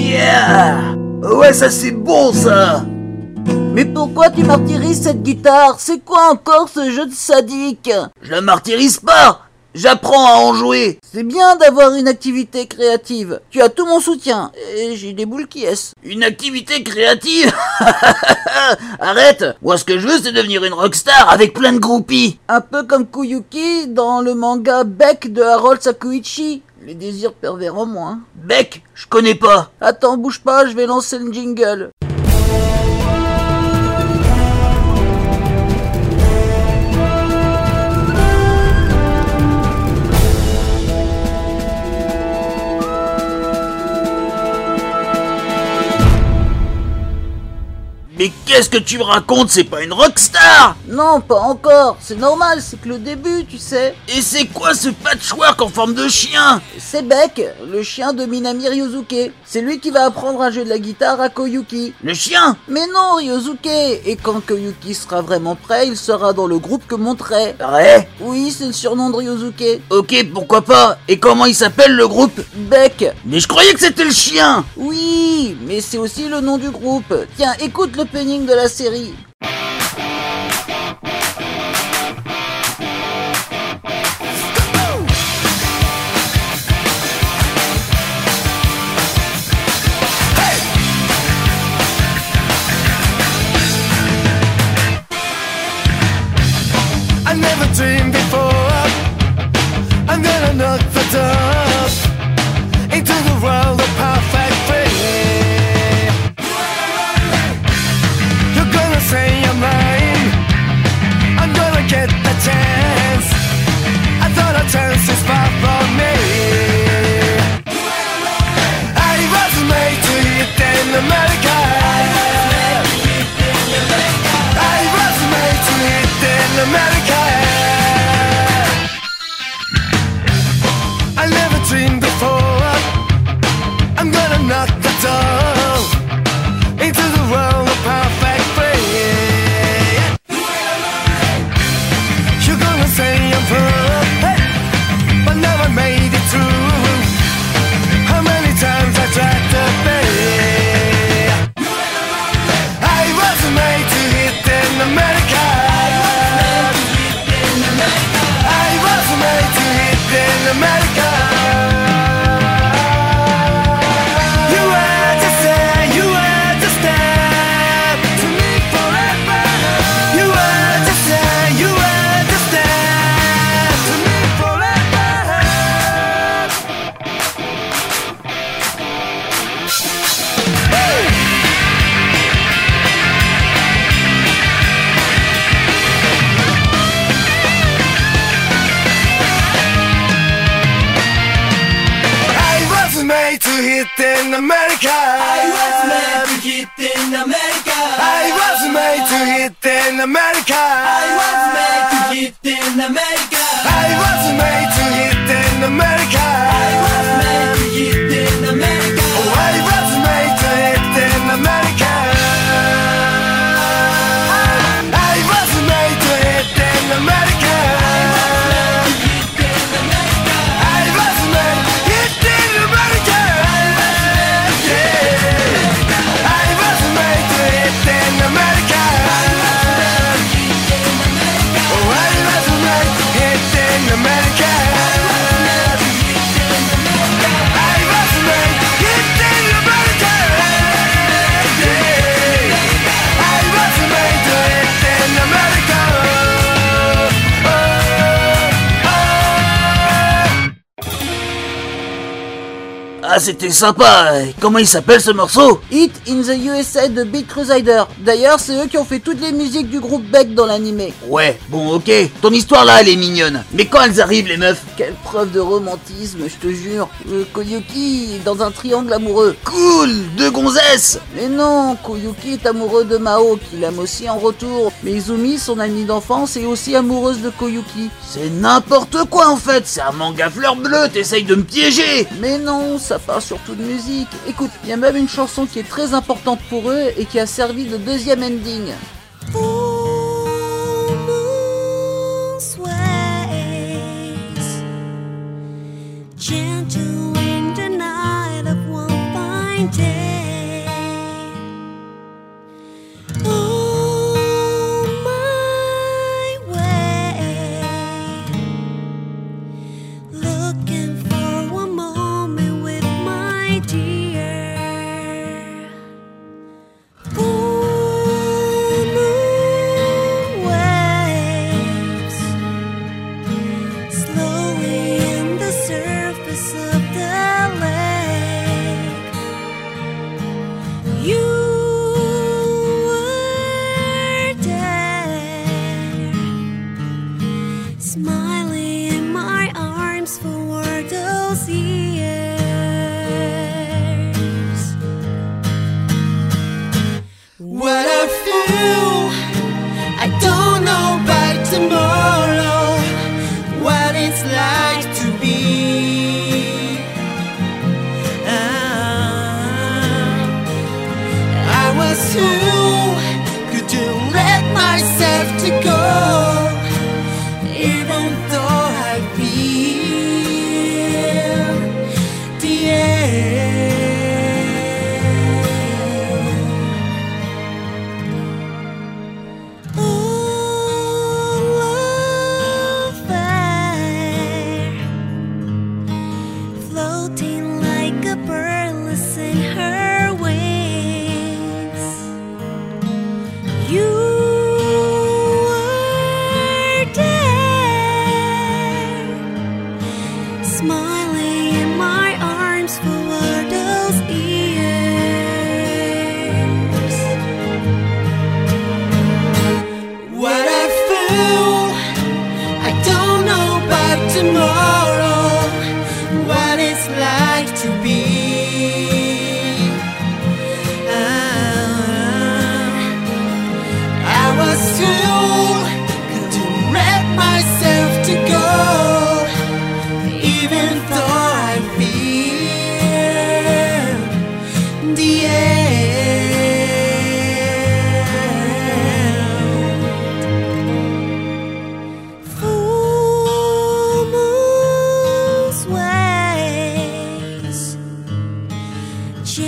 yeah. Ouais, ça c'est bon ça. Mais pourquoi tu martyrises cette guitare? C'est quoi encore ce jeu de sadique? Je la martyrise pas J'apprends à en jouer C'est bien d'avoir une activité créative. Tu as tout mon soutien. Et j'ai des boules qui est. Une activité créative Arrête Moi ce que je veux c'est devenir une rockstar avec plein de groupies Un peu comme Kuyuki dans le manga Beck de Harold Sakuichi. Les désirs pervers en moins. Beck Je connais pas Attends, bouge pas, je vais lancer le jingle. Mais qu'est-ce que tu me racontes? C'est pas une rockstar Non, pas encore. C'est normal, c'est que le début, tu sais. Et c'est quoi ce patchwork en forme de chien? C'est Beck, le chien de Minami Ryosuke. C'est lui qui va apprendre à jouer de la guitare à Koyuki. Le chien? Mais non, Ryosuke Et quand Koyuki sera vraiment prêt, il sera dans le groupe que montrait. Ouais Oui, c'est le surnom de Ryosuke. Ok, pourquoi pas? Et comment il s'appelle le groupe? Beck Mais je croyais que c'était le chien Oui, mais c'est aussi le nom du groupe. Tiens, écoute le l'opening de la série. Hit in America. I was made to hit in America. I was made to hit in America. I was made to hit Ah, c'était sympa Comment il s'appelle ce morceau? Hit in the USA de Beat Crusader. D'ailleurs, c'est eux qui ont fait toutes les musiques du groupe Beck dans l'animé. Ouais, bon ok, ton histoire là elle est mignonne. Mais quand elles arrivent les meufs? Quelle preuve de romantisme, je te jure. Euh, Koyuki est dans un triangle amoureux. Cool Deux gonzesses Mais non, Koyuki est amoureux de Mao, qu'il aime aussi en retour. Mais Izumi, son amie d'enfance, est aussi amoureuse de Koyuki. C'est n'importe quoi en fait C'est un manga fleur bleue, t'essayes de me piéger Mais non, ça parle surtout de musique. Écoute, il y a même une chanson qui est très importante pour eux et qui a servi de deuxième ending. Smiling in my arms for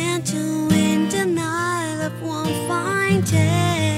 And to win denial of one fine day?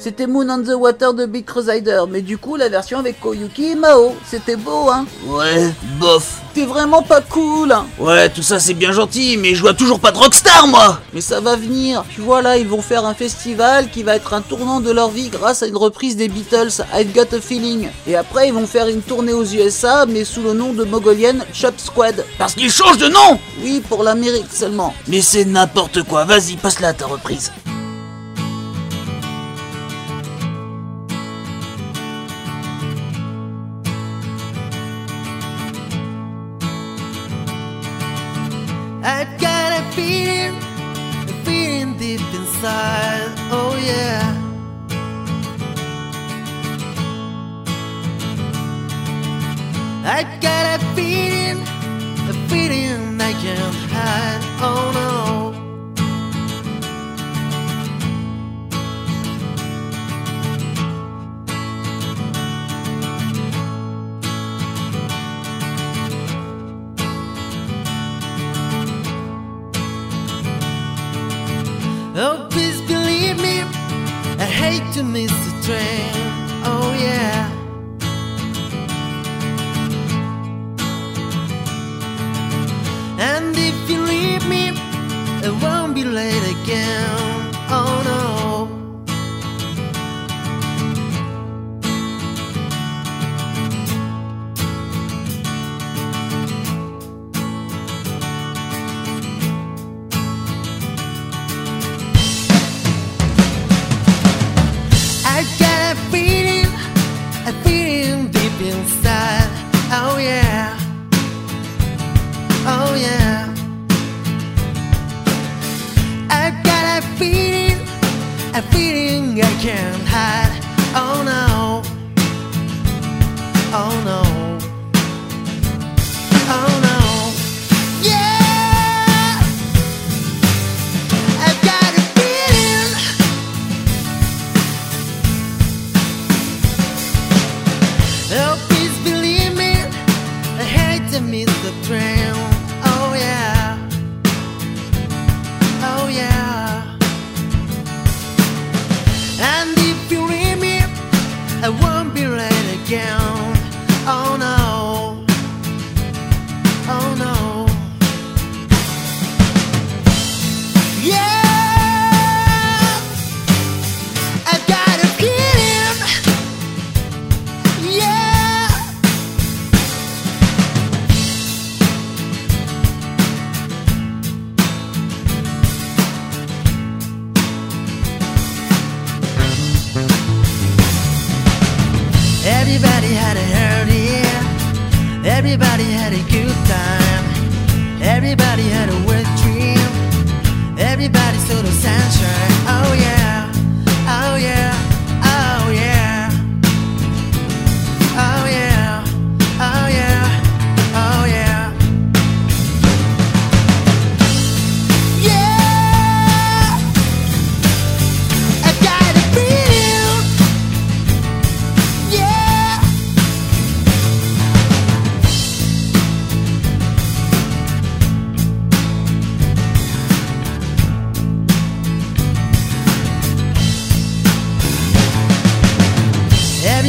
C'était Moon on the Water de Beat Crusader, mais du coup la version avec Koyuki et Mao. C'était beau, hein Ouais, bof. T'es vraiment pas cool hein Ouais, tout ça c'est bien gentil, mais je vois toujours pas de rockstar moi Mais ça va venir. Tu vois là, ils vont faire un festival qui va être un tournant de leur vie grâce à une reprise des Beatles, I've Got a Feeling. Et après, ils vont faire une tournée aux USA, mais sous le nom de Mongolian Chop Squad. Parce qu'ils changent de nom Oui, pour l'Amérique seulement. Mais c'est n'importe quoi, vas-y, passe-la ta reprise. Late again.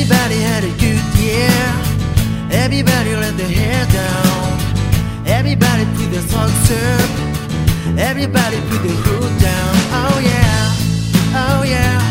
Everybody had a good year. Everybody let their hair down. Everybody put their socks up. Everybody put their hood down. Oh yeah, oh yeah.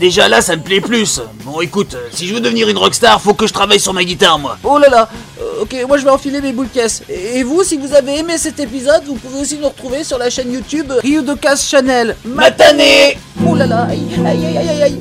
Déjà là, ça me plaît plus. Bon, écoute, euh, si je veux devenir une rockstar, faut que je travaille sur ma guitare, moi. Oh là là, euh, ok, moi je vais enfiler mes boules caisses. Et vous, si vous avez aimé cet épisode, vous pouvez aussi nous retrouver sur la chaîne YouTube Ryudokas Channel. Matané Oh là là, aïe, aïe, aïe, aïe, aïe.